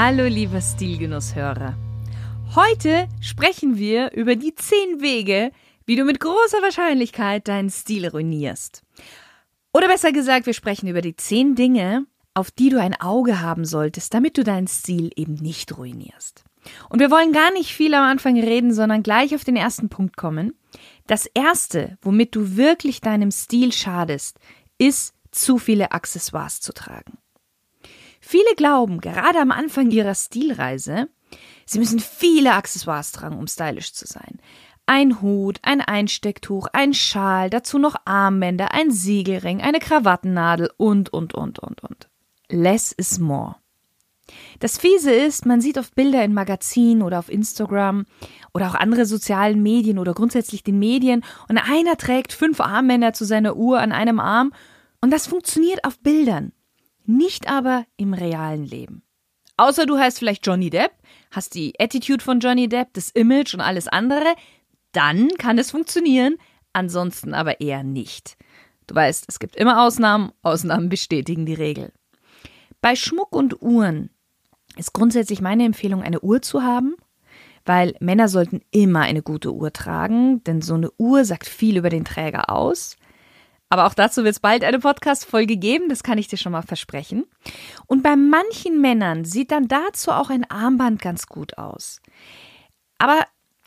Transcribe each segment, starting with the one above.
Hallo lieber Stilgenusshörer. Heute sprechen wir über die zehn Wege, wie du mit großer Wahrscheinlichkeit deinen Stil ruinierst. Oder besser gesagt, wir sprechen über die zehn Dinge, auf die du ein Auge haben solltest, damit du deinen Stil eben nicht ruinierst. Und wir wollen gar nicht viel am Anfang reden, sondern gleich auf den ersten Punkt kommen. Das erste, womit du wirklich deinem Stil schadest, ist zu viele Accessoires zu tragen. Viele glauben, gerade am Anfang ihrer Stilreise, sie müssen viele Accessoires tragen, um stylisch zu sein. Ein Hut, ein Einstecktuch, ein Schal, dazu noch Armbänder, ein Siegelring, eine Krawattennadel und, und, und, und, und. Less is more. Das Fiese ist, man sieht oft Bilder in Magazinen oder auf Instagram oder auch andere sozialen Medien oder grundsätzlich den Medien und einer trägt fünf Armbänder zu seiner Uhr an einem Arm und das funktioniert auf Bildern nicht aber im realen Leben. Außer du heißt vielleicht Johnny Depp, hast die Attitude von Johnny Depp, das Image und alles andere, dann kann es funktionieren, ansonsten aber eher nicht. Du weißt, es gibt immer Ausnahmen, Ausnahmen bestätigen die Regel. Bei Schmuck und Uhren ist grundsätzlich meine Empfehlung, eine Uhr zu haben, weil Männer sollten immer eine gute Uhr tragen, denn so eine Uhr sagt viel über den Träger aus. Aber auch dazu wird es bald eine Podcast-Folge geben, das kann ich dir schon mal versprechen. Und bei manchen Männern sieht dann dazu auch ein Armband ganz gut aus. Aber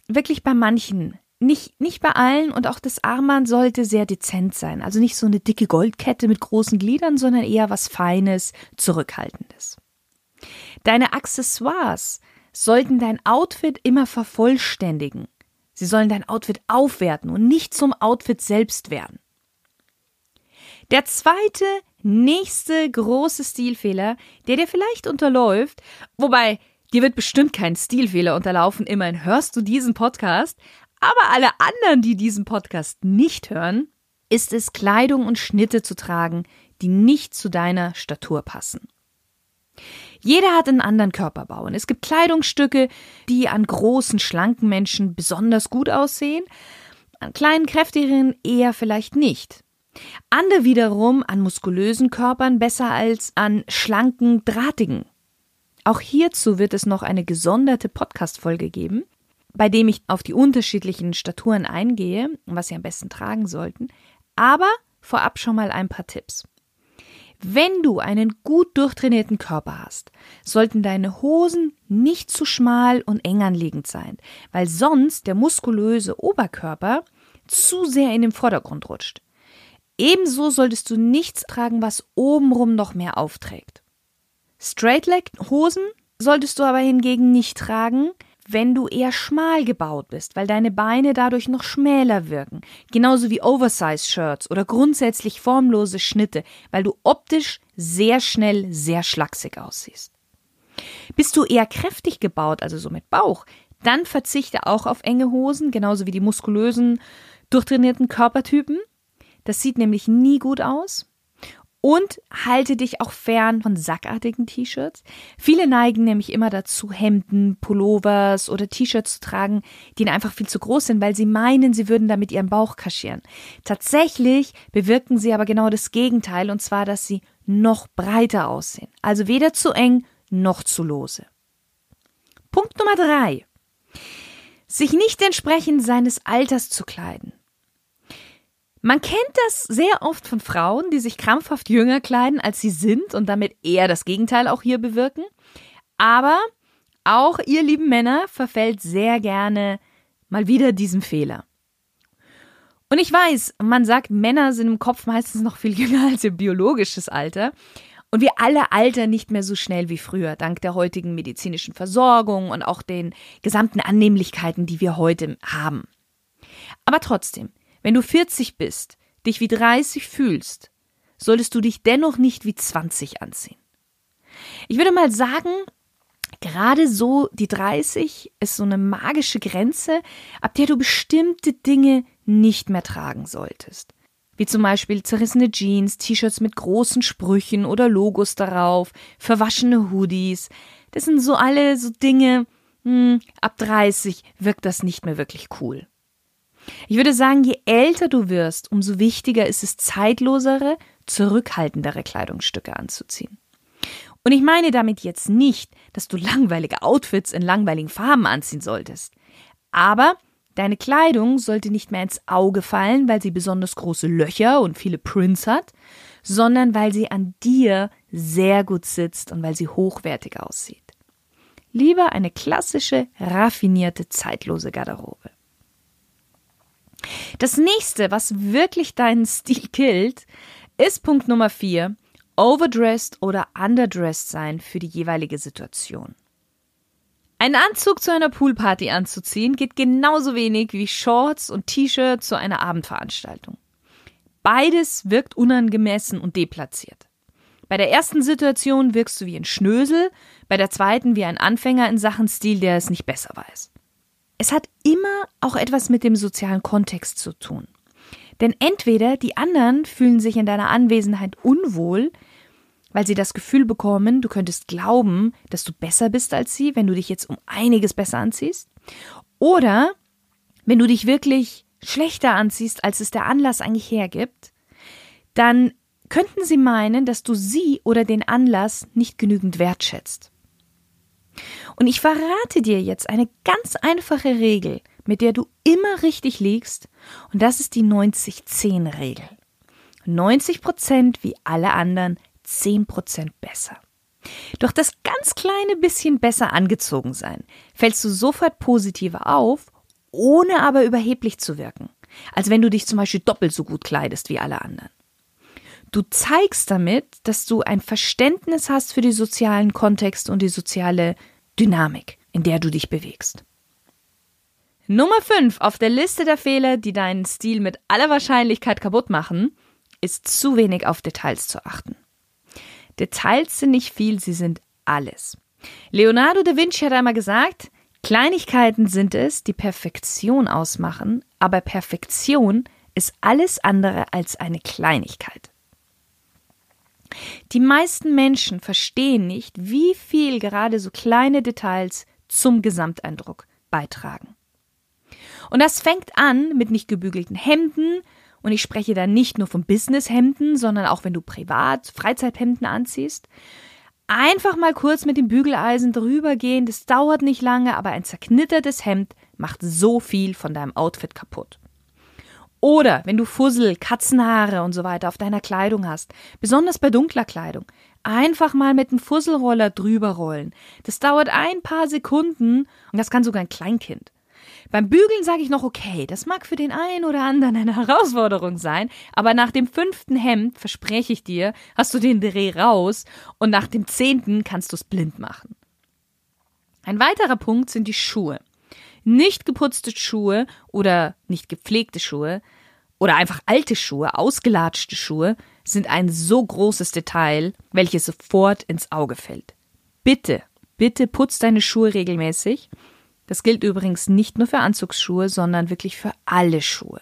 wirklich bei manchen. Nicht, nicht bei allen und auch das Armband sollte sehr dezent sein. Also nicht so eine dicke Goldkette mit großen Gliedern, sondern eher was Feines, Zurückhaltendes. Deine Accessoires sollten dein Outfit immer vervollständigen. Sie sollen dein Outfit aufwerten und nicht zum Outfit selbst werden. Der zweite, nächste große Stilfehler, der dir vielleicht unterläuft, wobei dir wird bestimmt kein Stilfehler unterlaufen, immerhin hörst du diesen Podcast, aber alle anderen, die diesen Podcast nicht hören, ist es, Kleidung und Schnitte zu tragen, die nicht zu deiner Statur passen. Jeder hat einen anderen Körperbau und es gibt Kleidungsstücke, die an großen, schlanken Menschen besonders gut aussehen, an kleinen, kräftigeren eher vielleicht nicht. Andere wiederum an muskulösen Körpern besser als an schlanken, drahtigen. Auch hierzu wird es noch eine gesonderte Podcast-Folge geben, bei dem ich auf die unterschiedlichen Staturen eingehe und was sie am besten tragen sollten. Aber vorab schon mal ein paar Tipps. Wenn du einen gut durchtrainierten Körper hast, sollten deine Hosen nicht zu schmal und eng anliegend sein, weil sonst der muskulöse Oberkörper zu sehr in den Vordergrund rutscht. Ebenso solltest du nichts tragen, was obenrum noch mehr aufträgt. Straightleg-Hosen solltest du aber hingegen nicht tragen, wenn du eher schmal gebaut bist, weil deine Beine dadurch noch schmäler wirken. Genauso wie Oversize-Shirts oder grundsätzlich formlose Schnitte, weil du optisch sehr schnell sehr schlaksig aussiehst. Bist du eher kräftig gebaut, also so mit Bauch, dann verzichte auch auf enge Hosen, genauso wie die muskulösen, durchtrainierten Körpertypen. Das sieht nämlich nie gut aus. Und halte dich auch fern von sackartigen T-Shirts. Viele neigen nämlich immer dazu, Hemden, Pullovers oder T-Shirts zu tragen, die ihnen einfach viel zu groß sind, weil sie meinen, sie würden damit ihren Bauch kaschieren. Tatsächlich bewirken sie aber genau das Gegenteil, und zwar, dass sie noch breiter aussehen. Also weder zu eng noch zu lose. Punkt Nummer drei. Sich nicht entsprechend seines Alters zu kleiden. Man kennt das sehr oft von Frauen, die sich krampfhaft jünger kleiden, als sie sind und damit eher das Gegenteil auch hier bewirken. Aber auch ihr lieben Männer verfällt sehr gerne mal wieder diesem Fehler. Und ich weiß, man sagt, Männer sind im Kopf meistens noch viel jünger als ihr biologisches Alter. Und wir alle altern nicht mehr so schnell wie früher, dank der heutigen medizinischen Versorgung und auch den gesamten Annehmlichkeiten, die wir heute haben. Aber trotzdem, wenn du 40 bist, dich wie 30 fühlst, solltest du dich dennoch nicht wie 20 anziehen. Ich würde mal sagen, Gerade so die 30 ist so eine magische Grenze, ab der du bestimmte Dinge nicht mehr tragen solltest. Wie zum Beispiel zerrissene Jeans, T-Shirts mit großen Sprüchen oder Logos darauf, verwaschene Hoodies. Das sind so alle so Dinge, hm, ab 30 wirkt das nicht mehr wirklich cool. Ich würde sagen, je älter du wirst, umso wichtiger ist es, zeitlosere, zurückhaltendere Kleidungsstücke anzuziehen. Und ich meine damit jetzt nicht, dass du langweilige Outfits in langweiligen Farben anziehen solltest. Aber deine Kleidung sollte nicht mehr ins Auge fallen, weil sie besonders große Löcher und viele Prints hat, sondern weil sie an dir sehr gut sitzt und weil sie hochwertig aussieht. Lieber eine klassische, raffinierte, zeitlose Garderobe. Das nächste, was wirklich deinen Stil killt, ist Punkt Nummer vier, overdressed oder underdressed sein für die jeweilige Situation. Einen Anzug zu einer Poolparty anzuziehen geht genauso wenig wie Shorts und T-Shirt zu einer Abendveranstaltung. Beides wirkt unangemessen und deplatziert. Bei der ersten Situation wirkst du wie ein Schnösel, bei der zweiten wie ein Anfänger in Sachen Stil, der es nicht besser weiß. Es hat immer auch etwas mit dem sozialen Kontext zu tun. Denn entweder die anderen fühlen sich in deiner Anwesenheit unwohl, weil sie das Gefühl bekommen, du könntest glauben, dass du besser bist als sie, wenn du dich jetzt um einiges besser anziehst, oder wenn du dich wirklich schlechter anziehst, als es der Anlass eigentlich hergibt, dann könnten sie meinen, dass du sie oder den Anlass nicht genügend wertschätzt. Und ich verrate dir jetzt eine ganz einfache Regel, mit der du immer richtig liegst, und das ist die 90-10-Regel. 90 Prozent wie alle anderen, 10 Prozent besser. Durch das ganz kleine bisschen besser angezogen sein, fällst du sofort positiver auf, ohne aber überheblich zu wirken. Als wenn du dich zum Beispiel doppelt so gut kleidest wie alle anderen. Du zeigst damit, dass du ein Verständnis hast für die sozialen Kontext und die soziale Dynamik, in der du dich bewegst. Nummer 5 auf der Liste der Fehler, die deinen Stil mit aller Wahrscheinlichkeit kaputt machen, ist zu wenig auf Details zu achten. Details sind nicht viel, sie sind alles. Leonardo da Vinci hat einmal gesagt, Kleinigkeiten sind es, die Perfektion ausmachen, aber Perfektion ist alles andere als eine Kleinigkeit. Die meisten Menschen verstehen nicht, wie viel gerade so kleine Details zum Gesamteindruck beitragen. Und das fängt an mit nicht gebügelten Hemden, und ich spreche da nicht nur von Businesshemden, sondern auch wenn du privat Freizeithemden anziehst. Einfach mal kurz mit dem Bügeleisen drüber gehen, das dauert nicht lange, aber ein zerknittertes Hemd macht so viel von deinem Outfit kaputt. Oder wenn du Fussel, Katzenhaare und so weiter auf deiner Kleidung hast, besonders bei dunkler Kleidung, einfach mal mit dem Fusselroller drüber rollen. Das dauert ein paar Sekunden und das kann sogar ein Kleinkind. Beim Bügeln sage ich noch okay, das mag für den einen oder anderen eine Herausforderung sein, aber nach dem fünften Hemd, verspreche ich dir, hast du den Dreh raus und nach dem zehnten kannst du es blind machen. Ein weiterer Punkt sind die Schuhe. Nicht geputzte Schuhe oder nicht gepflegte Schuhe oder einfach alte Schuhe, ausgelatschte Schuhe sind ein so großes Detail, welches sofort ins Auge fällt. Bitte, bitte putz deine Schuhe regelmäßig. Das gilt übrigens nicht nur für Anzugsschuhe, sondern wirklich für alle Schuhe.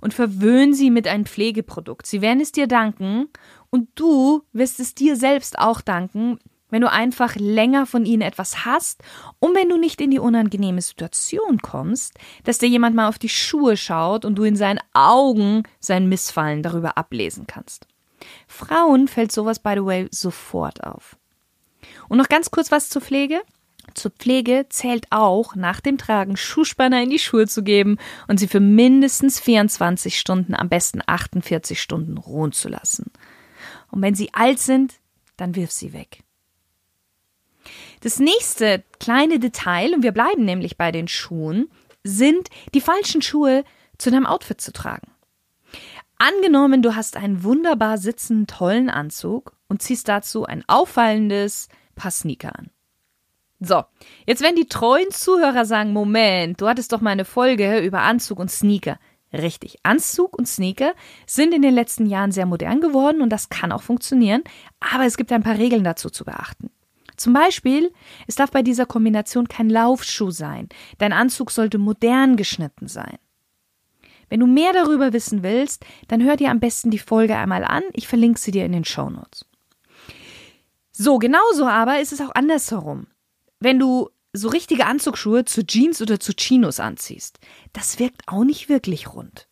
Und verwöhn sie mit einem Pflegeprodukt. Sie werden es dir danken und du wirst es dir selbst auch danken, wenn du einfach länger von ihnen etwas hast und wenn du nicht in die unangenehme Situation kommst, dass dir jemand mal auf die Schuhe schaut und du in seinen Augen sein Missfallen darüber ablesen kannst. Frauen fällt sowas, by the way, sofort auf. Und noch ganz kurz was zur Pflege. Zur Pflege zählt auch, nach dem Tragen Schuhspanner in die Schuhe zu geben und sie für mindestens 24 Stunden, am besten 48 Stunden ruhen zu lassen. Und wenn sie alt sind, dann wirf sie weg. Das nächste kleine Detail, und wir bleiben nämlich bei den Schuhen, sind die falschen Schuhe zu deinem Outfit zu tragen. Angenommen, du hast einen wunderbar sitzenden, tollen Anzug und ziehst dazu ein auffallendes Paar Sneaker an. So, jetzt werden die treuen Zuhörer sagen, Moment, du hattest doch mal eine Folge über Anzug und Sneaker. Richtig, Anzug und Sneaker sind in den letzten Jahren sehr modern geworden und das kann auch funktionieren, aber es gibt ein paar Regeln dazu zu beachten. Zum Beispiel, es darf bei dieser Kombination kein Laufschuh sein. Dein Anzug sollte modern geschnitten sein. Wenn du mehr darüber wissen willst, dann hör dir am besten die Folge einmal an. Ich verlinke sie dir in den Show Notes. So, genauso aber ist es auch andersherum. Wenn du so richtige Anzugsschuhe zu Jeans oder zu Chinos anziehst, das wirkt auch nicht wirklich rund.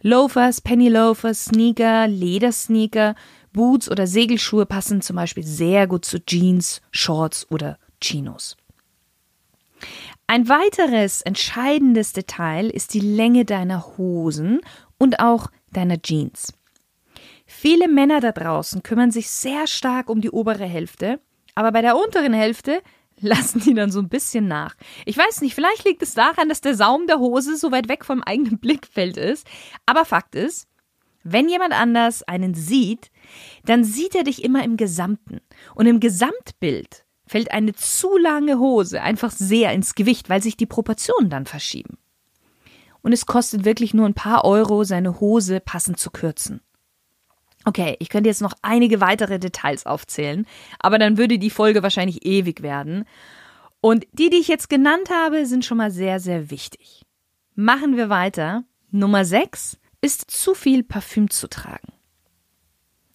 Loafers, Penny Loafers, Sneaker, Ledersneaker, Boots oder Segelschuhe passen zum Beispiel sehr gut zu Jeans, Shorts oder Chinos. Ein weiteres entscheidendes Detail ist die Länge deiner Hosen und auch deiner Jeans. Viele Männer da draußen kümmern sich sehr stark um die obere Hälfte, aber bei der unteren Hälfte lassen die dann so ein bisschen nach. Ich weiß nicht, vielleicht liegt es daran, dass der Saum der Hose so weit weg vom eigenen Blickfeld ist, aber Fakt ist, wenn jemand anders einen sieht, dann sieht er dich immer im Gesamten. Und im Gesamtbild fällt eine zu lange Hose einfach sehr ins Gewicht, weil sich die Proportionen dann verschieben. Und es kostet wirklich nur ein paar Euro, seine Hose passend zu kürzen. Okay, ich könnte jetzt noch einige weitere Details aufzählen, aber dann würde die Folge wahrscheinlich ewig werden. Und die, die ich jetzt genannt habe, sind schon mal sehr, sehr wichtig. Machen wir weiter. Nummer 6 ist zu viel Parfüm zu tragen.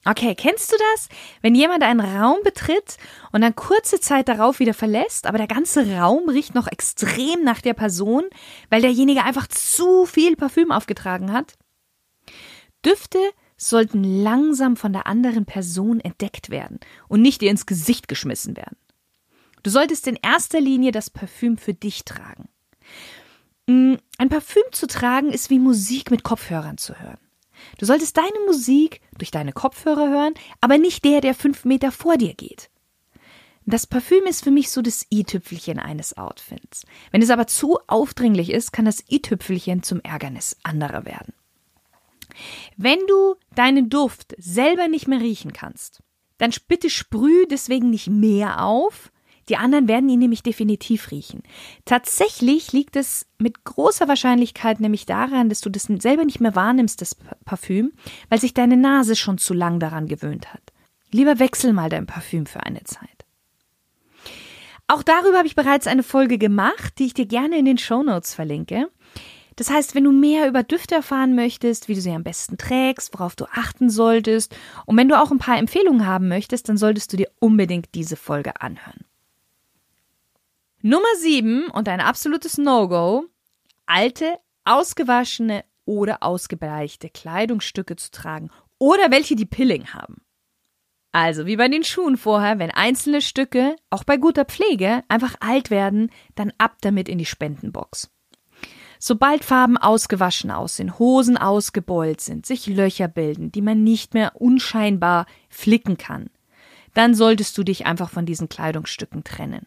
Okay, kennst du das? Wenn jemand einen Raum betritt und dann kurze Zeit darauf wieder verlässt, aber der ganze Raum riecht noch extrem nach der Person, weil derjenige einfach zu viel Parfüm aufgetragen hat? Düfte sollten langsam von der anderen Person entdeckt werden und nicht ihr ins Gesicht geschmissen werden. Du solltest in erster Linie das Parfüm für dich tragen. Mm, ein Parfüm zu tragen ist wie Musik mit Kopfhörern zu hören. Du solltest deine Musik durch deine Kopfhörer hören, aber nicht der, der fünf Meter vor dir geht. Das Parfüm ist für mich so das i-Tüpfelchen eines Outfits. Wenn es aber zu aufdringlich ist, kann das i-Tüpfelchen zum Ärgernis anderer werden. Wenn du deinen Duft selber nicht mehr riechen kannst, dann bitte sprüh deswegen nicht mehr auf. Die anderen werden ihn nämlich definitiv riechen. Tatsächlich liegt es mit großer Wahrscheinlichkeit nämlich daran, dass du das selber nicht mehr wahrnimmst, das Parfüm, weil sich deine Nase schon zu lang daran gewöhnt hat. Lieber wechsel mal dein Parfüm für eine Zeit. Auch darüber habe ich bereits eine Folge gemacht, die ich dir gerne in den Show Notes verlinke. Das heißt, wenn du mehr über Düfte erfahren möchtest, wie du sie am besten trägst, worauf du achten solltest und wenn du auch ein paar Empfehlungen haben möchtest, dann solltest du dir unbedingt diese Folge anhören. Nummer 7 und ein absolutes No-Go, alte, ausgewaschene oder ausgebleichte Kleidungsstücke zu tragen oder welche die Pilling haben. Also wie bei den Schuhen vorher, wenn einzelne Stücke, auch bei guter Pflege, einfach alt werden, dann ab damit in die Spendenbox. Sobald Farben ausgewaschen aussehen, Hosen ausgebeult sind, sich Löcher bilden, die man nicht mehr unscheinbar flicken kann, dann solltest du dich einfach von diesen Kleidungsstücken trennen.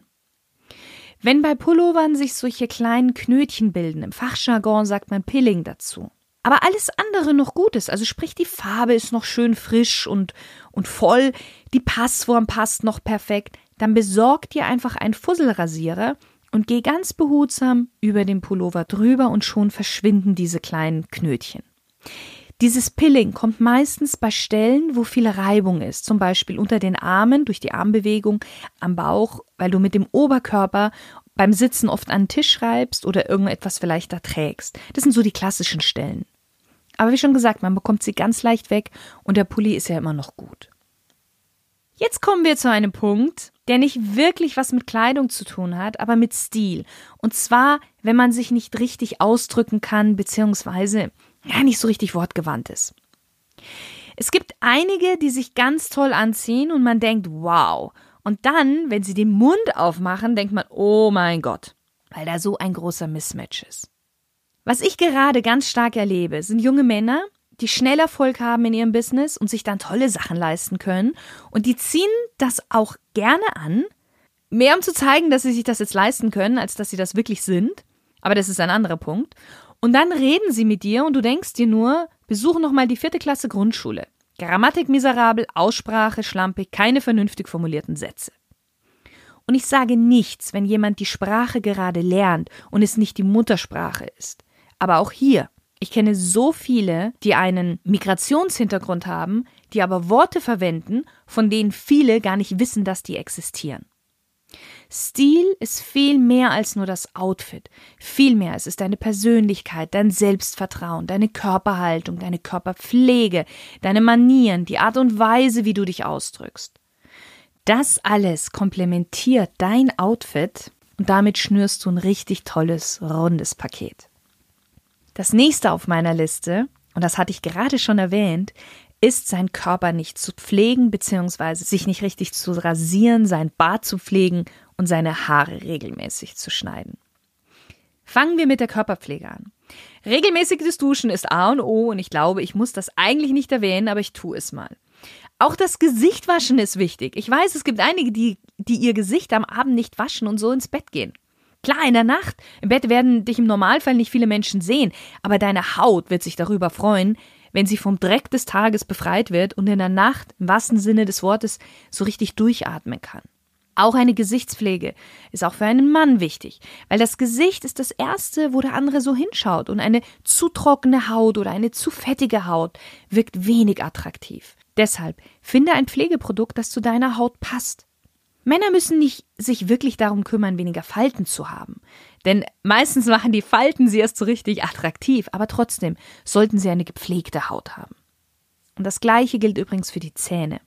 Wenn bei Pullovern sich solche kleinen Knötchen bilden, im Fachjargon sagt man Pilling dazu, aber alles andere noch gut ist, also sprich die Farbe ist noch schön frisch und, und voll, die Passform passt noch perfekt, dann besorg dir einfach einen Fusselrasierer und geh ganz behutsam über den Pullover drüber und schon verschwinden diese kleinen Knötchen. Dieses Pilling kommt meistens bei Stellen, wo viel Reibung ist, zum Beispiel unter den Armen durch die Armbewegung, am Bauch, weil du mit dem Oberkörper beim Sitzen oft an den Tisch reibst oder irgendetwas vielleicht da trägst. Das sind so die klassischen Stellen. Aber wie schon gesagt, man bekommt sie ganz leicht weg und der Pulli ist ja immer noch gut. Jetzt kommen wir zu einem Punkt, der nicht wirklich was mit Kleidung zu tun hat, aber mit Stil. Und zwar, wenn man sich nicht richtig ausdrücken kann, beziehungsweise ja nicht so richtig wortgewandt ist. Es gibt einige, die sich ganz toll anziehen und man denkt, wow. Und dann, wenn sie den Mund aufmachen, denkt man, oh mein Gott, weil da so ein großer Mismatch ist. Was ich gerade ganz stark erlebe, sind junge Männer, die schnell Erfolg haben in ihrem Business und sich dann tolle Sachen leisten können. Und die ziehen das auch gerne an, mehr um zu zeigen, dass sie sich das jetzt leisten können, als dass sie das wirklich sind. Aber das ist ein anderer Punkt. Und dann reden sie mit dir und du denkst dir nur, besuche nochmal die vierte Klasse Grundschule. Grammatik miserabel, Aussprache schlampig, keine vernünftig formulierten Sätze. Und ich sage nichts, wenn jemand die Sprache gerade lernt und es nicht die Muttersprache ist. Aber auch hier, ich kenne so viele, die einen Migrationshintergrund haben, die aber Worte verwenden, von denen viele gar nicht wissen, dass die existieren. Stil ist viel mehr als nur das Outfit. Viel mehr. Es ist deine Persönlichkeit, dein Selbstvertrauen, deine Körperhaltung, deine Körperpflege, deine Manieren, die Art und Weise, wie du dich ausdrückst. Das alles komplementiert dein Outfit und damit schnürst du ein richtig tolles, rundes Paket. Das nächste auf meiner Liste, und das hatte ich gerade schon erwähnt, ist, sein Körper nicht zu pflegen, beziehungsweise sich nicht richtig zu rasieren, sein Bart zu pflegen und seine Haare regelmäßig zu schneiden. Fangen wir mit der Körperpflege an. Regelmäßiges Duschen ist A und O und ich glaube, ich muss das eigentlich nicht erwähnen, aber ich tue es mal. Auch das Gesicht waschen ist wichtig. Ich weiß, es gibt einige, die, die ihr Gesicht am Abend nicht waschen und so ins Bett gehen. Klar, in der Nacht. Im Bett werden dich im Normalfall nicht viele Menschen sehen, aber deine Haut wird sich darüber freuen, wenn sie vom Dreck des Tages befreit wird und in der Nacht im wahrsten Sinne des Wortes so richtig durchatmen kann. Auch eine Gesichtspflege ist auch für einen Mann wichtig, weil das Gesicht ist das Erste, wo der andere so hinschaut und eine zu trockene Haut oder eine zu fettige Haut wirkt wenig attraktiv. Deshalb finde ein Pflegeprodukt, das zu deiner Haut passt. Männer müssen nicht sich wirklich darum kümmern, weniger Falten zu haben. Denn meistens machen die Falten sie erst so richtig attraktiv, aber trotzdem sollten sie eine gepflegte Haut haben. Und das gleiche gilt übrigens für die Zähne.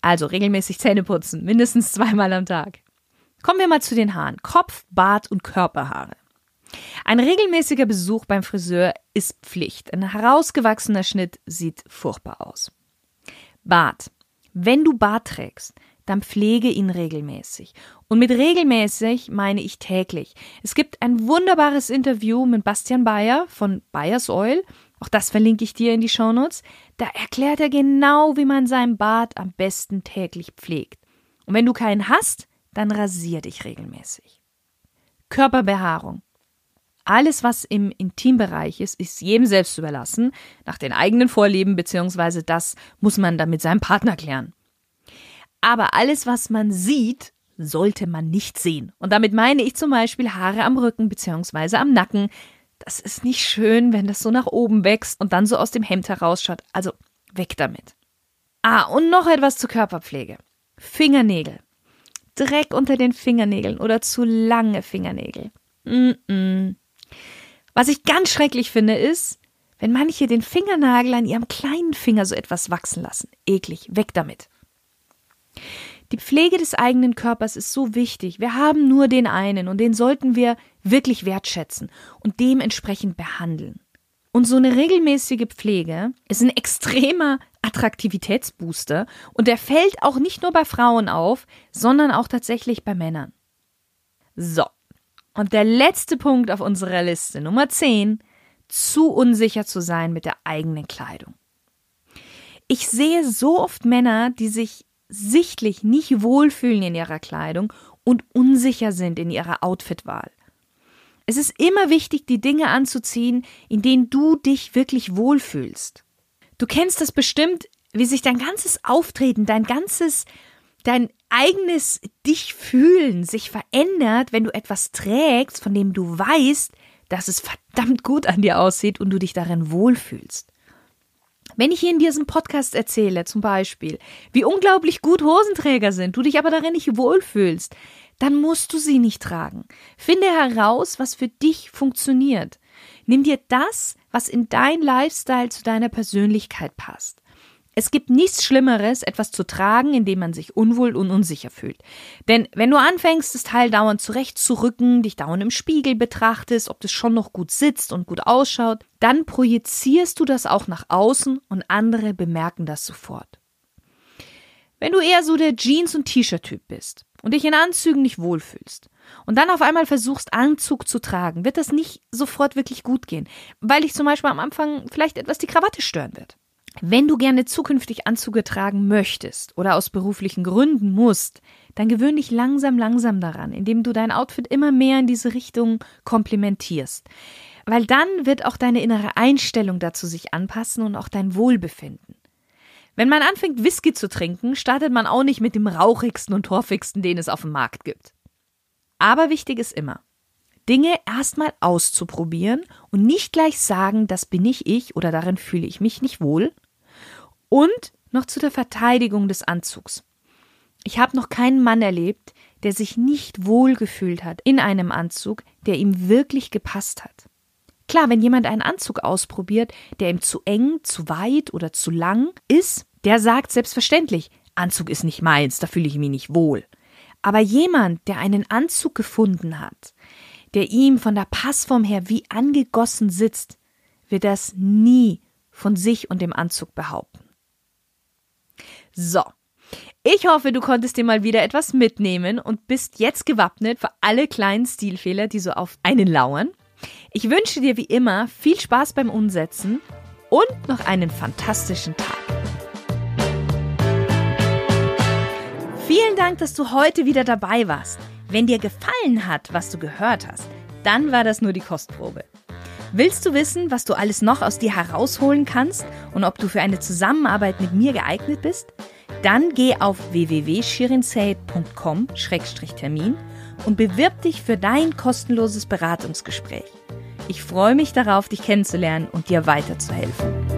Also regelmäßig Zähne putzen, mindestens zweimal am Tag. Kommen wir mal zu den Haaren. Kopf, Bart und Körperhaare. Ein regelmäßiger Besuch beim Friseur ist Pflicht. Ein herausgewachsener Schnitt sieht furchtbar aus. Bart. Wenn du Bart trägst, dann pflege ihn regelmäßig. Und mit regelmäßig meine ich täglich. Es gibt ein wunderbares Interview mit Bastian Bayer von Bayers Oil. Auch das verlinke ich dir in die Shownotes. Da erklärt er genau, wie man seinen Bart am besten täglich pflegt. Und wenn du keinen hast, dann rasier dich regelmäßig. Körperbehaarung. Alles, was im Intimbereich ist, ist jedem selbst überlassen, nach den eigenen Vorlieben, beziehungsweise das muss man dann mit seinem Partner klären. Aber alles, was man sieht, sollte man nicht sehen. Und damit meine ich zum Beispiel Haare am Rücken beziehungsweise am Nacken. Das ist nicht schön, wenn das so nach oben wächst und dann so aus dem Hemd herausschaut. Also weg damit. Ah, und noch etwas zur Körperpflege. Fingernägel. Dreck unter den Fingernägeln oder zu lange Fingernägel. Mm -mm. Was ich ganz schrecklich finde, ist, wenn manche den Fingernagel an ihrem kleinen Finger so etwas wachsen lassen. Eklig, weg damit. Die Pflege des eigenen Körpers ist so wichtig. Wir haben nur den einen und den sollten wir wirklich wertschätzen und dementsprechend behandeln. Und so eine regelmäßige Pflege ist ein extremer Attraktivitätsbooster und der fällt auch nicht nur bei Frauen auf, sondern auch tatsächlich bei Männern. So. Und der letzte Punkt auf unserer Liste, Nummer 10, zu unsicher zu sein mit der eigenen Kleidung. Ich sehe so oft Männer, die sich sichtlich nicht wohlfühlen in ihrer Kleidung und unsicher sind in ihrer Outfitwahl. Es ist immer wichtig, die Dinge anzuziehen, in denen du dich wirklich wohlfühlst. Du kennst das bestimmt, wie sich dein ganzes Auftreten, dein ganzes, dein eigenes dich fühlen sich verändert, wenn du etwas trägst, von dem du weißt, dass es verdammt gut an dir aussieht und du dich darin wohlfühlst. Wenn ich hier in diesem Podcast erzähle, zum Beispiel, wie unglaublich gut Hosenträger sind, du dich aber darin nicht wohlfühlst, dann musst du sie nicht tragen. Finde heraus, was für dich funktioniert. Nimm dir das, was in dein Lifestyle zu deiner Persönlichkeit passt. Es gibt nichts Schlimmeres, etwas zu tragen, in dem man sich unwohl und unsicher fühlt. Denn wenn du anfängst, das Teil dauernd zurechtzurücken, dich dauernd im Spiegel betrachtest, ob das schon noch gut sitzt und gut ausschaut, dann projizierst du das auch nach außen und andere bemerken das sofort. Wenn du eher so der Jeans- und T-Shirt-Typ bist und dich in Anzügen nicht wohlfühlst und dann auf einmal versuchst, Anzug zu tragen, wird das nicht sofort wirklich gut gehen, weil dich zum Beispiel am Anfang vielleicht etwas die Krawatte stören wird. Wenn du gerne zukünftig Anzüge tragen möchtest oder aus beruflichen Gründen musst, dann gewöhn dich langsam, langsam daran, indem du dein Outfit immer mehr in diese Richtung komplementierst. Weil dann wird auch deine innere Einstellung dazu sich anpassen und auch dein Wohlbefinden. Wenn man anfängt, Whisky zu trinken, startet man auch nicht mit dem rauchigsten und torfigsten, den es auf dem Markt gibt. Aber wichtig ist immer, Dinge erstmal auszuprobieren und nicht gleich sagen, das bin ich ich oder darin fühle ich mich nicht wohl. Und noch zu der Verteidigung des Anzugs. Ich habe noch keinen Mann erlebt, der sich nicht wohlgefühlt hat in einem Anzug, der ihm wirklich gepasst hat. Klar, wenn jemand einen Anzug ausprobiert, der ihm zu eng, zu weit oder zu lang ist, der sagt selbstverständlich, Anzug ist nicht meins, da fühle ich mich nicht wohl. Aber jemand, der einen Anzug gefunden hat, der ihm von der Passform her wie angegossen sitzt, wird das nie von sich und dem Anzug behaupten. So. Ich hoffe, du konntest dir mal wieder etwas mitnehmen und bist jetzt gewappnet für alle kleinen Stilfehler, die so auf einen lauern. Ich wünsche dir wie immer viel Spaß beim Umsetzen und noch einen fantastischen Tag. Vielen Dank, dass du heute wieder dabei warst. Wenn dir gefallen hat, was du gehört hast, dann war das nur die Kostprobe. Willst du wissen, was du alles noch aus dir herausholen kannst und ob du für eine Zusammenarbeit mit mir geeignet bist? Dann geh auf www.shirinsei.com-termin und bewirb dich für dein kostenloses Beratungsgespräch. Ich freue mich darauf, dich kennenzulernen und dir weiterzuhelfen.